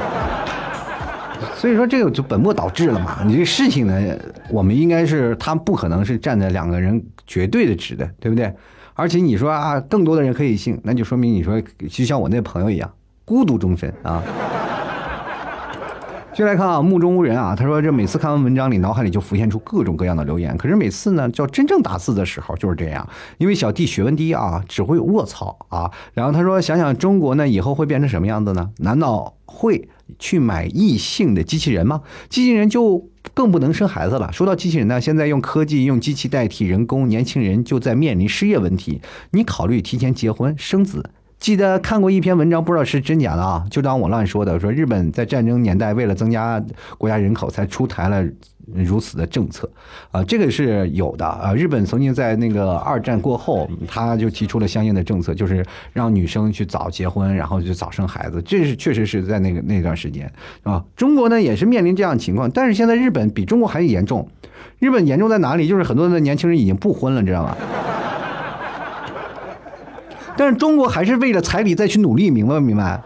S1: 所以说这个就本末倒置了嘛。你这事情呢，我们应该是他不可能是站在两个人绝对的值的，对不对？而且你说啊，更多的人可以信，那就说明你说就像我那朋友一样，孤独终身啊。就来看啊，目中无人啊。他说这每次看完文章里，脑海里就浮现出各种各样的留言。可是每次呢，叫真正打字的时候就是这样。因为小弟学问低啊，只会卧槽啊。然后他说，想想中国呢，以后会变成什么样子呢？难道会去买异性的机器人吗？机器人就更不能生孩子了。说到机器人呢，现在用科技用机器代替人工，年轻人就在面临失业问题。你考虑提前结婚生子？记得看过一篇文章，不知道是真假的啊，就当我乱说的。说日本在战争年代为了增加国家人口，才出台了如此的政策啊，这个是有的啊。日本曾经在那个二战过后，他就提出了相应的政策，就是让女生去早结婚，然后就早生孩子。这是确实是在那个那段时间啊。中国呢也是面临这样情况，但是现在日本比中国还严重。日本严重在哪里？就是很多的年轻人已经不婚了，知道吗？但是中国还是为了彩礼再去努力，明白不明白？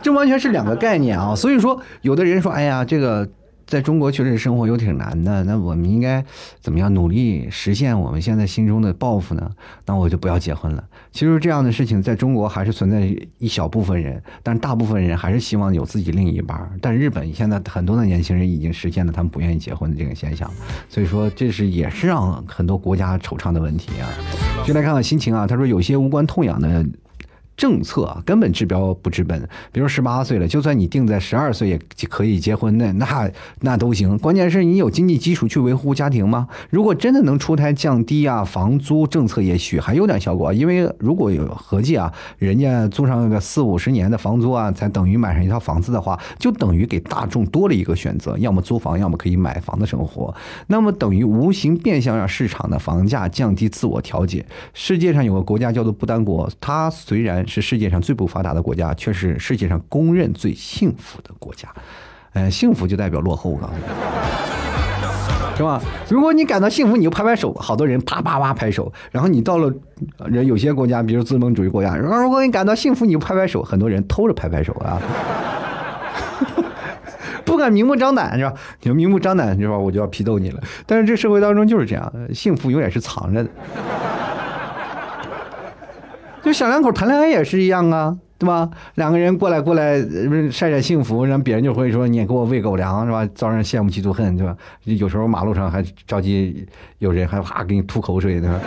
S1: 这完全是两个概念啊！所以说，有的人说：“哎呀，这个。”在中国确实生活有挺难的，那我们应该怎么样努力实现我们现在心中的抱负呢？那我就不要结婚了。其实这样的事情在中国还是存在一小部分人，但大部分人还是希望有自己另一半。但日本现在很多的年轻人已经实现了他们不愿意结婚的这个现象，所以说这是也是让很多国家惆怅的问题啊。就来看看心情啊，他说有些无关痛痒的。政策啊，根本治标不治本。比如十八岁了，就算你定在十二岁也可以结婚，那那那都行。关键是你有经济基础去维护家庭吗？如果真的能出台降低啊房租政策，也许还有点效果。因为如果有合计啊，人家租上个四五十年的房租啊，才等于买上一套房子的话，就等于给大众多了一个选择，要么租房，要么可以买房的生活。那么等于无形变相让市场的房价降低，自我调节。世界上有个国家叫做不丹国，它虽然是世界上最不发达的国家，却是世界上公认最幸福的国家。呃，幸福就代表落后，了，是吧？如果你感到幸福，你就拍拍手，好多人啪啪啪拍手。然后你到了人有些国家，比如资本主义国家，如果你感到幸福，你就拍拍手，很多人偷着拍拍手啊，不敢明目张胆，是吧？你明目张胆，是吧？我就要批斗你了。但是这社会当中就是这样，幸福永远是藏着的。就小两口谈恋爱也是一样啊，对吧？两个人过来过来晒晒幸福，然后别人就会说你也给我喂狗粮是吧？遭人羡慕嫉妒恨，对吧？有时候马路上还着急，有人还啪给你吐口水呢。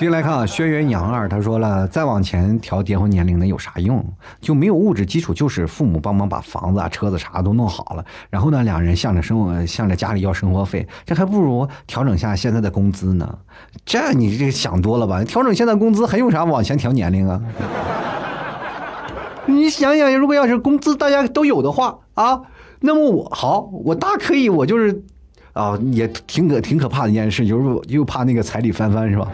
S1: 继续来看啊，轩辕杨二他说了，再往前调结婚年龄能有啥用？就没有物质基础，就是父母帮忙把房子啊、车子啥都弄好了，然后呢，两人向着生活，向着家里要生活费，这还不如调整下现在的工资呢。这你这想多了吧？调整现在工资还用啥往前调年龄啊？你想想，如果要是工资大家都有的话啊，那么我好，我大可以，我就是啊，也挺可挺可怕的一件事，就是又怕那个彩礼翻番是吧？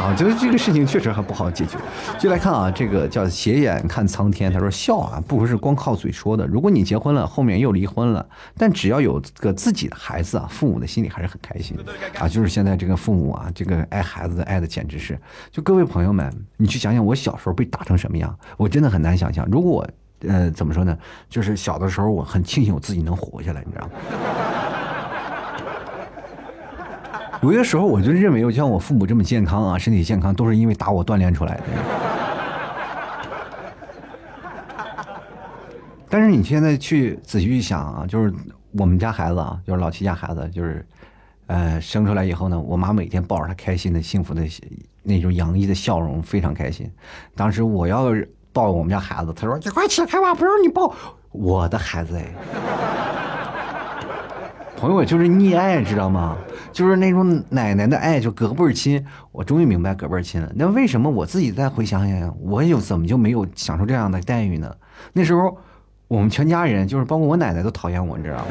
S1: 啊，就是这个事情确实还不好解决。就来看啊，这个叫斜眼看苍天，他说笑啊，不是光靠嘴说的。如果你结婚了，后面又离婚了，但只要有个自己的孩子啊，父母的心里还是很开心啊。就是现在这个父母啊，这个爱孩子的爱的简直是，就各位朋友们，你去想想我小时候被打成什么样，我真的很难想象。如果我呃怎么说呢，就是小的时候我很庆幸我自己能活下来，你知道吗？有些时候，我就认为，像我父母这么健康啊，身体健康，都是因为打我锻炼出来的。但是你现在去仔细一想啊，就是我们家孩子啊，就是老七家孩子，就是，呃，生出来以后呢，我妈每天抱着他开心的、幸福的那种洋溢的笑容，非常开心。当时我要抱我们家孩子，他说：“你快起来开吧，不让你抱我的孩子。”哎，朋友就是溺爱，知道吗？就是那种奶奶的爱，就隔辈儿亲。我终于明白隔辈儿亲了。那为什么我自己再回想想，我有怎么就没有享受这样的待遇呢？那时候我们全家人，就是包括我奶奶都讨厌我，你知道吗？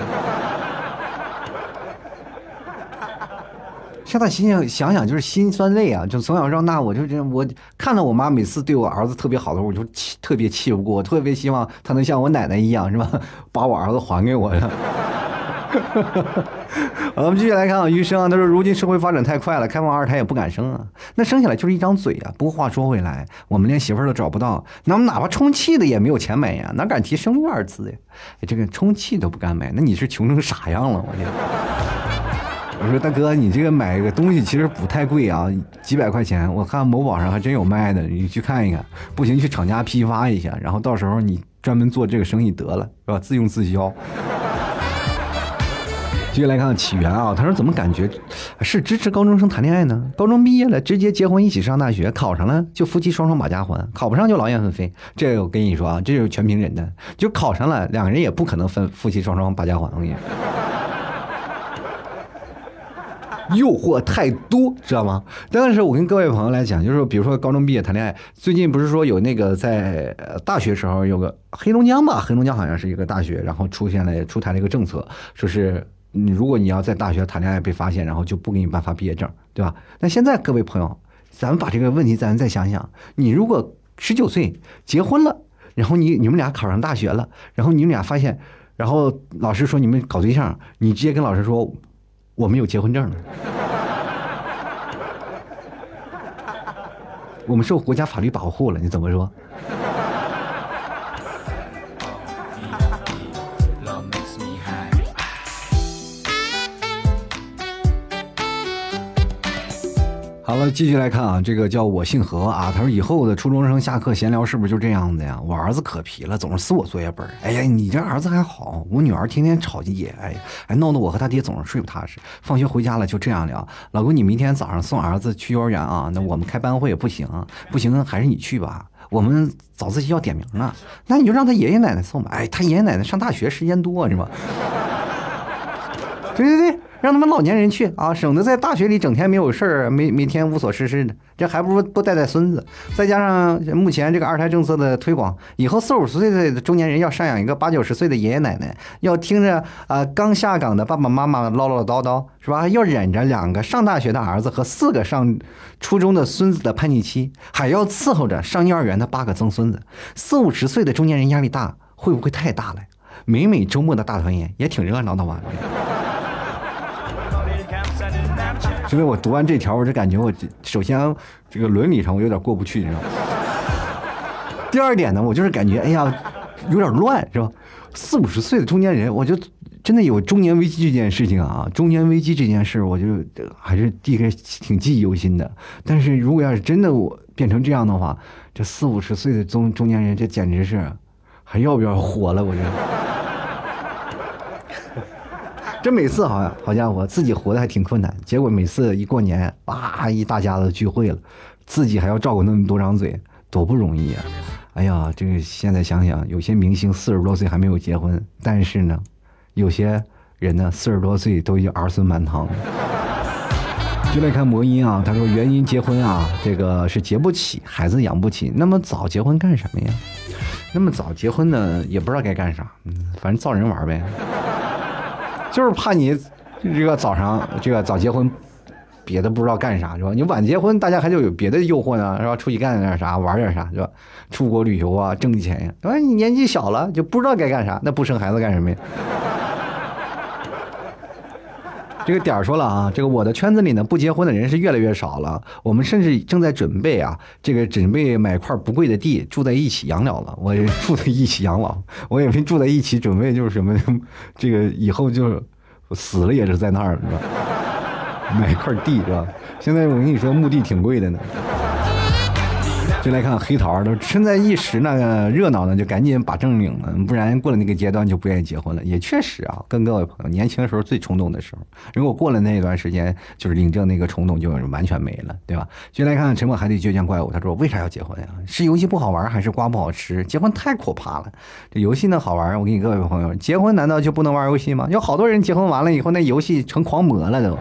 S1: 现在心想想想，就是心酸泪啊！就从小到大，我就这我看到我妈每次对我儿子特别好的时候，我就气特别气不过，我特别希望她能像我奶奶一样，是吧？把我儿子还给我呀。我们继续来看啊，余生啊，他说如今社会发展太快了，开放二胎也不敢生啊，那生下来就是一张嘴啊。不过话说回来，我们连媳妇儿都找不到，那我们哪怕充气的也没有钱买呀，哪敢提生育二字呀？这个充气都不敢买，那你是穷成啥样了？我天！我说大哥，你这个买个东西其实不太贵啊，几百块钱，我看某宝上还真有卖的，你去看一看。不行，去厂家批发一下，然后到时候你专门做这个生意得了，是吧？自用自销。继续来看起源啊，他说怎么感觉是支持高中生谈恋爱呢？高中毕业了直接结婚一起上大学，考上了就夫妻双双把家还，考不上就劳燕分飞。这个我跟你说啊，这就是全凭人的。就考上了，两个人也不可能分夫妻双双把家还。我跟你说，诱惑太多，知道吗？但是我跟各位朋友来讲，就是比如说高中毕业谈恋爱，最近不是说有那个在大学时候有个黑龙江吧？黑龙江好像是一个大学，然后出现了出台了一个政策，说是。你如果你要在大学谈恋爱被发现，然后就不给你颁发毕业证，对吧？那现在各位朋友，咱们把这个问题咱再想想，你如果十九岁结婚了，然后你你们俩考上大学了，然后你们俩发现，然后老师说你们搞对象，你直接跟老师说我们有结婚证了，我们受国家法律保护了，你怎么说？继续来看啊，这个叫我姓何啊，他说以后的初中生下课闲聊是不是就这样子呀？我儿子可皮了，总是撕我作业本。哎呀，你这儿子还好，我女儿天天吵架，哎呀，还闹得我和他爹总是睡不踏实。放学回家了就这样聊，老公你明天早上送儿子去幼儿园啊？那我们开班会也不行，不行还是你去吧。我们早自习要点名呢，那你就让他爷爷奶奶送吧。哎，他爷爷奶奶上大学时间多是吧？对对对。让他们老年人去啊，省得在大学里整天没有事儿，每每天无所事事的，这还不如多带带孙子。再加上目前这个二胎政策的推广，以后四五十岁的中年人要赡养一个八九十岁的爷爷奶奶，要听着啊刚下岗的爸爸妈妈唠唠叨叨，是吧？要忍着两个上大学的儿子和四个上初中的孙子的叛逆期，还要伺候着上幼儿园的八个曾孙子，四五十岁的中年人压力大，会不会太大了？每每周末的大团圆也挺热闹的嘛。因为我读完这条，我就感觉我首先这个伦理上我有点过不去，你知道吗？第二点呢，我就是感觉哎呀，有点乱，是吧？四五十岁的中年人，我就真的有中年危机这件事情啊，中年危机这件事，我就还是第一个挺记忆犹新的。但是如果要是真的我变成这样的话，这四五十岁的中中年人，这简直是还要不要活了？我觉得。这每次好像好家伙，自己活得还挺困难，结果每次一过年，哇，一大家子聚会了，自己还要照顾那么多张嘴，多不容易啊！哎呀，这个现在想想，有些明星四十多岁还没有结婚，但是呢，有些人呢四十多岁都已经儿孙满堂了。就来看魔音啊，他说原因结婚啊，这个是结不起，孩子养不起，那么早结婚干什么呀？那么早结婚呢，也不知道该干啥，嗯，反正造人玩呗。就是怕你这个早上这个早结婚，别的不知道干啥是吧？你晚结婚，大家还就有别的诱惑呢，是吧？出去干点啥，玩点啥，是吧？出国旅游啊，挣钱呀。哎，你年纪小了就不知道该干啥，那不生孩子干什么呀？这个点儿说了啊，这个我的圈子里呢，不结婚的人是越来越少了。我们甚至正在准备啊，这个准备买块不贵的地，住在一起养老了。我住在一起养老，我也没住在一起，准备就是什么，这个以后就死了也是在那儿，是吧？买块地是吧？现在我跟你说，墓地挺贵的呢。就来看黑桃，都身在一时那个，热闹呢，就赶紧把证领了，不然过了那个阶段就不愿意结婚了。也确实啊，跟各位朋友，年轻的时候最冲动的时候，如果过了那一段时间，就是领证那个冲动就完全没了，对吧？就来看沉默海底倔强怪物，他说为啥要结婚呀？是游戏不好玩，还是瓜不好吃？结婚太可怕了。这游戏呢好玩，我给你各位朋友，结婚难道就不能玩游戏吗？有好多人结婚完了以后，那游戏成狂魔了都，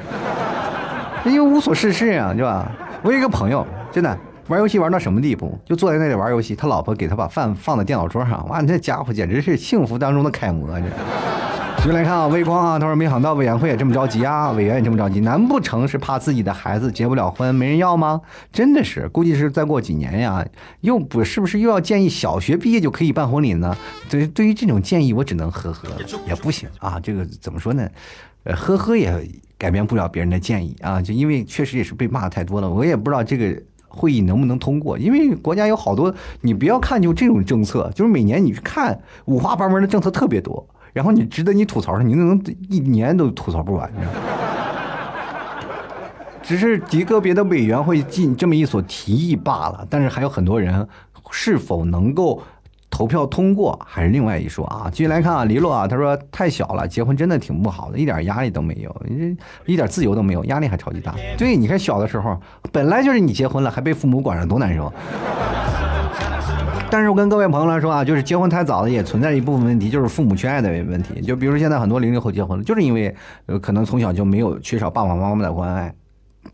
S1: 因为无所事事啊，对吧？我有一个朋友，真的。玩游戏玩到什么地步？就坐在那里玩游戏，他老婆给他把饭放在电脑桌上，哇，这家伙简直是幸福当中的楷模！这，就来看啊，微光啊，他说没想到委员会也这么着急啊，委员也这么着急，难不成是怕自己的孩子结不了婚，没人要吗？真的是，估计是再过几年呀，又不是不是又要建议小学毕业就可以办婚礼呢？对，对于这种建议，我只能呵呵，也不行啊，这个怎么说呢？呃，呵呵也改变不了别人的建议啊，就因为确实也是被骂的太多了，我也不知道这个。会议能不能通过？因为国家有好多，你不要看就这种政策，就是每年你去看五花八门的政策特别多，然后你值得你吐槽的，你能一年都吐槽不完，你知道吗？只是极个别的委员会进这么一所提议罢了，但是还有很多人是否能够？投票通过还是另外一说啊！继续来看啊，黎洛啊，他说太小了，结婚真的挺不好的，一点压力都没有，一点自由都没有，压力还超级大。对，你看小的时候，本来就是你结婚了还被父母管着，多难受。但是我跟各位朋友来说啊，就是结婚太早了也存在一部分问题，就是父母缺爱的问题。就比如说现在很多零零后结婚了，就是因为呃可能从小就没有缺少爸爸妈妈的关爱，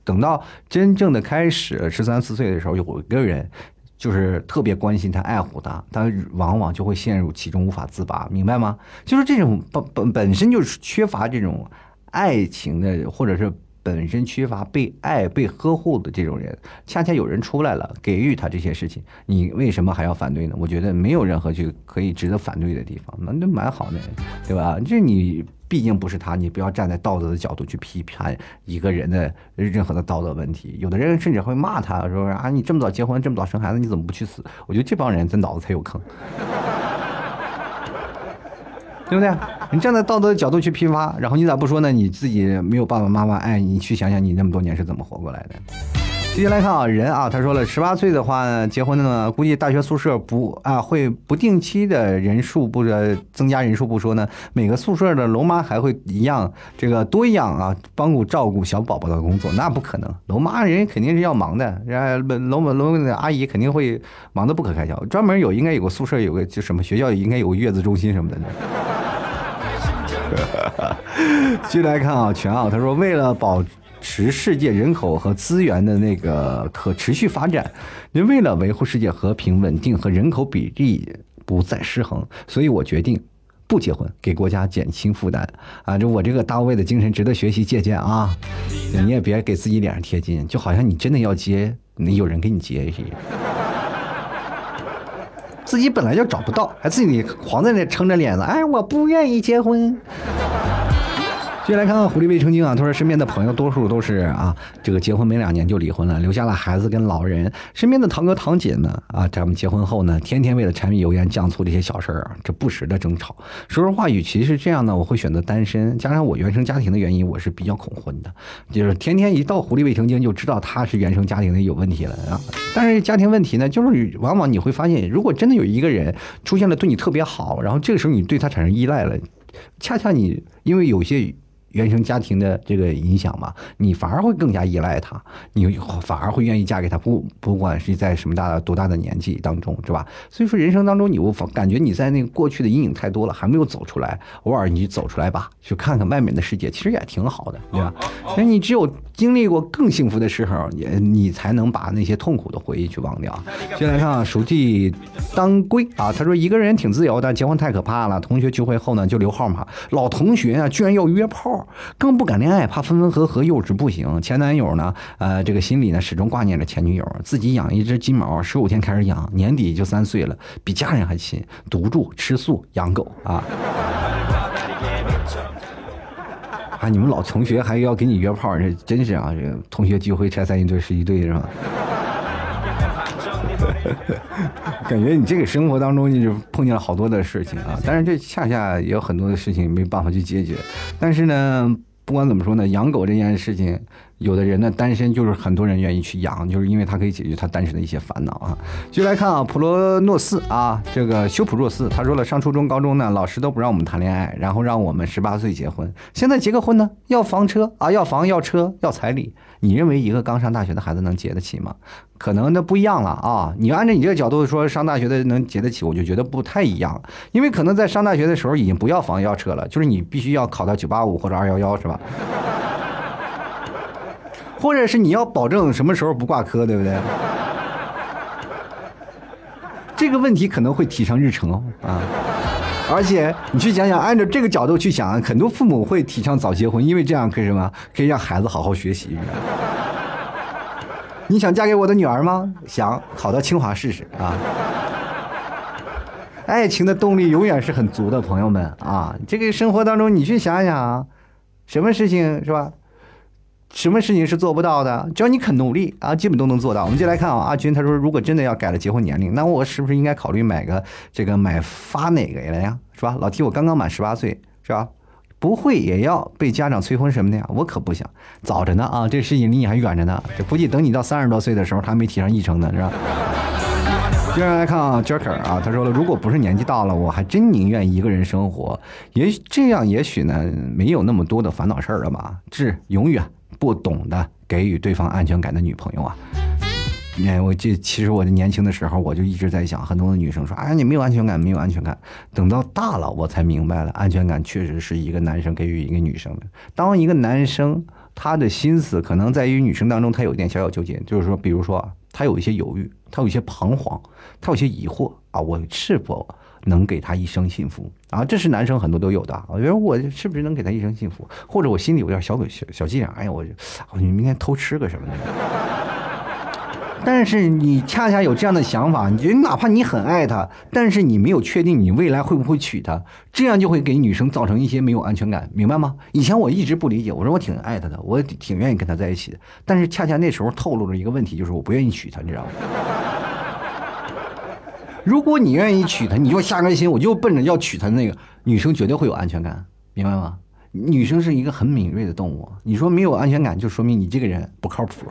S1: 等到真正的开始十三四岁的时候，有一个人。就是特别关心他、爱护他，他往往就会陷入其中无法自拔，明白吗？就是这种本本本身就是缺乏这种爱情的，或者是本身缺乏被爱、被呵护的这种人，恰恰有人出来了，给予他这些事情，你为什么还要反对呢？我觉得没有任何就可以值得反对的地方，那那蛮好的，对吧？就你。毕竟不是他，你不要站在道德的角度去批判一个人的任何的道德问题。有的人甚至会骂他，说啊，你这么早结婚，这么早生孩子，你怎么不去死？我觉得这帮人这脑子才有坑，对不对？你站在道德的角度去批发，然后你咋不说呢？你自己没有爸爸妈妈爱你，去想想你那么多年是怎么活过来的。接下来看啊，人啊，他说了，十八岁的话结婚的呢，估计大学宿舍不啊会不定期的人数不呃增加人数不说呢，每个宿舍的楼妈还会一样这个多一样啊，帮助照顾小宝宝的工作，那不可能，楼妈人肯定是要忙的，人楼楼楼的阿姨肯定会忙得不可开交，专门有应该有个宿舍有个就什么学校应该有个月子中心什么的。继续来看啊，全奥他说为了保。持世界人口和资源的那个可持续发展，您为了维护世界和平稳定和人口比例不再失衡，所以我决定不结婚，给国家减轻负担 啊！这我这个大卫的精神值得学习借鉴啊！你也别给自己脸上贴金，就好像你真的要结，你有人给你结似的，自己本来就找不到，还自己狂在那撑着脸子，哎，我不愿意结婚。接下来看看狐狸未成精啊，他说身边的朋友多数都是啊，这个结婚没两年就离婚了，留下了孩子跟老人。身边的堂哥堂姐呢啊，他们结婚后呢，天天为了柴米油盐酱醋这些小事儿啊，这不时的争吵。说实话，与其是这样呢，我会选择单身。加上我原生家庭的原因，我是比较恐婚的，就是天天一到狐狸未成精就知道他是原生家庭的有问题了啊。但是家庭问题呢，就是往往你会发现，如果真的有一个人出现了对你特别好，然后这个时候你对他产生依赖了，恰恰你因为有些。原生家庭的这个影响嘛，你反而会更加依赖他，你反而会愿意嫁给他，不不管是在什么大多大的年纪当中，是吧？所以说人生当中，你我感觉你在那个过去的阴影太多了，还没有走出来。偶尔你走出来吧，去看看外面的世界，其实也挺好的，对吧？那你只有经历过更幸福的时候，你你才能把那些痛苦的回忆去忘掉。先来看熟记当归啊，他说一个人挺自由的，结婚太可怕了。同学聚会后呢，就留号码，老同学啊，居然要约炮。更不敢恋爱，怕分分合合，幼稚不行。前男友呢？呃，这个心里呢始终挂念着前女友。自己养一只金毛，十五天开始养，年底就三岁了，比家人还亲。独住，吃素，养狗啊！啊，你们老同学还要给你约炮，这真是啊！这同学聚会拆散一对是一对是吧？感觉你这个生活当中，你就碰见了好多的事情啊，但是这恰恰也有很多的事情没办法去解决。但是呢，不管怎么说呢，养狗这件事情。有的人呢，单身就是很多人愿意去养，就是因为他可以解决他单身的一些烦恼啊。就来看啊，普罗诺斯啊，这个修普若斯，他说了，上初中、高中呢，老师都不让我们谈恋爱，然后让我们十八岁结婚。现在结个婚呢，要房车啊，要房要车要彩礼。你认为一个刚上大学的孩子能结得起吗？可能那不一样了啊。你按照你这个角度说，上大学的能结得起，我就觉得不太一样，因为可能在上大学的时候已经不要房要车了，就是你必须要考到九八五或者二幺幺，是吧？或者是你要保证什么时候不挂科，对不对？这个问题可能会提上日程哦啊！而且你去想想，按照这个角度去想，很多父母会提倡早结婚，因为这样可以什么？可以让孩子好好学习。你想嫁给我的女儿吗？想，考到清华试试啊！爱情的动力永远是很足的，朋友们啊！这个生活当中，你去想想，什么事情是吧？什么事情是做不到的？只要你肯努力啊，基本都能做到。我们就来看啊，阿军他说，如果真的要改了结婚年龄，那我是不是应该考虑买个这个买发哪个了呀？是吧？老提我刚刚满十八岁，是吧？不会也要被家长催婚什么的呀？我可不想，早着呢啊，这事情离你还远着呢。这估计等你到三十多岁的时候，他还没提上议程呢，是吧？接下来看啊，Joker 啊，他说了，如果不是年纪大了，我还真宁愿一个人生活，也许这样也许呢，没有那么多的烦恼事儿了吧？是永远。不懂得给予对方安全感的女朋友啊！哎，我这其实我年轻的时候，我就一直在想，很多的女生说：“哎，你没有安全感，没有安全感。”等到大了，我才明白了，安全感确实是一个男生给予一个女生的。当一个男生他的心思可能在于女生当中，他有一点小小纠结，就是说，比如说他有一些犹豫，他有一些彷徨，他有些疑惑啊，我是否？能给他一生幸福啊，这是男生很多都有的。我觉得我是不是能给他一生幸福？或者我心里有点小鬼小小伎俩，哎呀，我你明天偷吃个什么的。但是你恰恰有这样的想法，你觉得哪怕你很爱他，但是你没有确定你未来会不会娶她，这样就会给女生造成一些没有安全感，明白吗？以前我一直不理解，我说我挺爱她的，我挺愿意跟她在一起的，但是恰恰那时候透露了一个问题，就是我不愿意娶她，你知道吗？如果你愿意娶她，你就下个心，我就奔着要娶她那个女生，绝对会有安全感，明白吗？女生是一个很敏锐的动物，你说没有安全感，就说明你这个人不靠谱。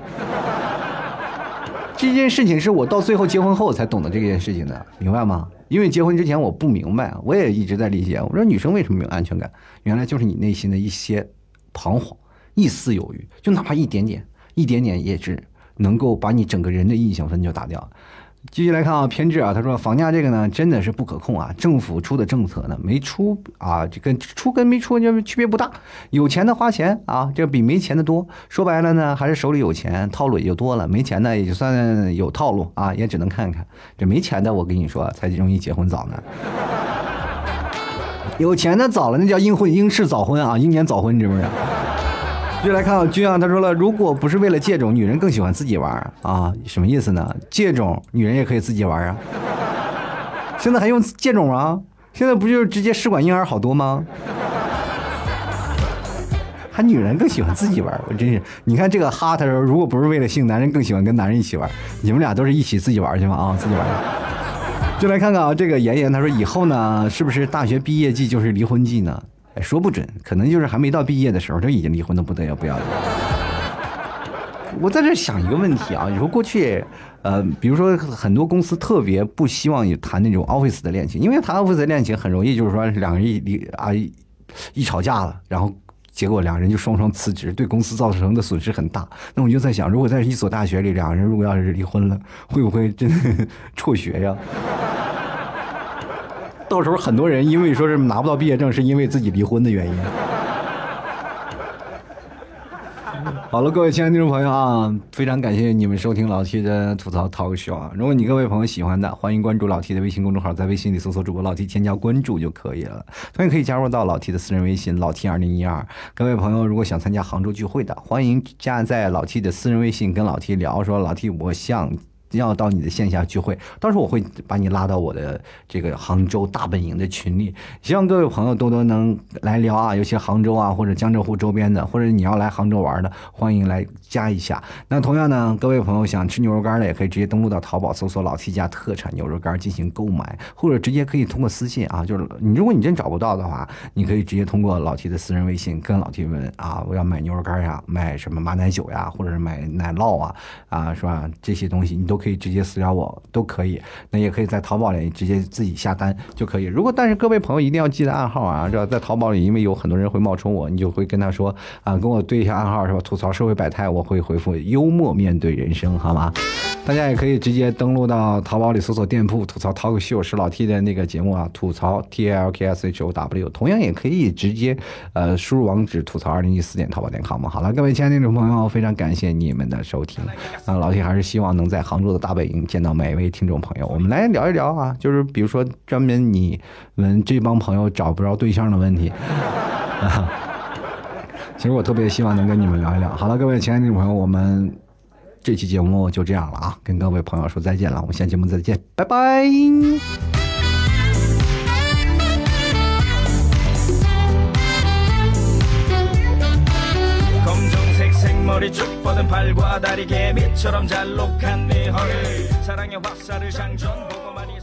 S1: 这件事情是我到最后结婚后才懂得这件事情的，明白吗？因为结婚之前我不明白，我也一直在理解。我说女生为什么没有安全感？原来就是你内心的一些彷徨、一丝犹豫，就哪怕一点点、一点点，也是能够把你整个人的印象分就打掉。继续来看啊，偏执啊，他说房价这个呢真的是不可控啊，政府出的政策呢没出啊，这跟出跟没出就区别不大。有钱的花钱啊，这比没钱的多。说白了呢，还是手里有钱，套路也就多了。没钱的也就算有套路啊，也只能看看。这没钱的，我跟你说才容易结婚早呢。有钱的早了，那叫英婚英式早婚啊，英年早婚，你知不知道？就来看啊，君啊，他说了，如果不是为了借种，女人更喜欢自己玩啊，什么意思呢？借种，女人也可以自己玩啊。现在还用借种啊？现在不就是直接试管婴儿好多吗？还女人更喜欢自己玩，我真是，你看这个哈，他说，如果不是为了性，男人更喜欢跟男人一起玩。你们俩都是一起自己玩去吗？啊，自己玩。就来看看啊，这个妍妍，他说以后呢，是不是大学毕业季就是离婚季呢？哎，说不准，可能就是还没到毕业的时候，就已经离婚的不得要不要的。我在这想一个问题啊，你说过去，呃，比如说很多公司特别不希望你谈那种 office 的恋情，因为谈 office 的恋情很容易就是说两个人一离啊一吵架了，然后结果两人就双双辞职，对公司造成的损失很大。那我就在想，如果在一所大学里，两个人如果要是离婚了，会不会真的 辍学呀？到时候很多人因为说是拿不到毕业证，是因为自己离婚的原因。好了，各位亲爱的听众朋友啊，非常感谢你们收听老 T 的吐槽 talk show 啊！如果你各位朋友喜欢的，欢迎关注老 T 的微信公众号，在微信里搜索主播老 T，添加关注就可以了。同样可以加入到老 T 的私人微信老 T 二零一二。各位朋友，如果想参加杭州聚会的，欢迎加在老 T 的私人微信跟老 T 聊，说老 T 我想。要到你的线下聚会，到时候我会把你拉到我的这个杭州大本营的群里，希望各位朋友多多能来聊啊，尤其杭州啊或者江浙沪周边的，或者你要来杭州玩的，欢迎来加一下。那同样呢，各位朋友想吃牛肉干的，也可以直接登录到淘宝搜索老 T 家特产牛肉干进行购买，或者直接可以通过私信啊，就是你如果你真找不到的话，你可以直接通过老 T 的私人微信跟老 T 问啊，我要买牛肉干呀，买什么马奶酒呀，或者是买奶酪啊，啊是吧？这些东西你都。可以直接私聊我都可以，那也可以在淘宝里直接自己下单就可以。如果但是各位朋友一定要记得暗号啊，这在淘宝里，因为有很多人会冒充我，你就会跟他说啊，跟我对一下暗号是吧？吐槽社会百态，我会回复幽默面对人生，好吗？大家也可以直接登录到淘宝里搜索店铺吐槽 talk show 是老 T 的那个节目啊，吐槽 T L K S H O W，同样也可以直接呃输入网址吐槽二零一四点淘宝点 com 好了，各位亲爱的听众朋友，非常感谢你们的收听啊，老 T 还是希望能在杭州。大本营见到每一位听众朋友，我们来聊一聊啊，就是比如说专门你们这帮朋友找不着对象的问题。其实我特别希望能跟你们聊一聊。好了，各位亲爱的朋友，我们这期节目就这样了啊，跟各位朋友说再见了，我们下期节目再见，拜拜。 팔과 다리 개미처럼 잘록한 네 허리 사랑의 화살을 장전 보고만 있어도 사랑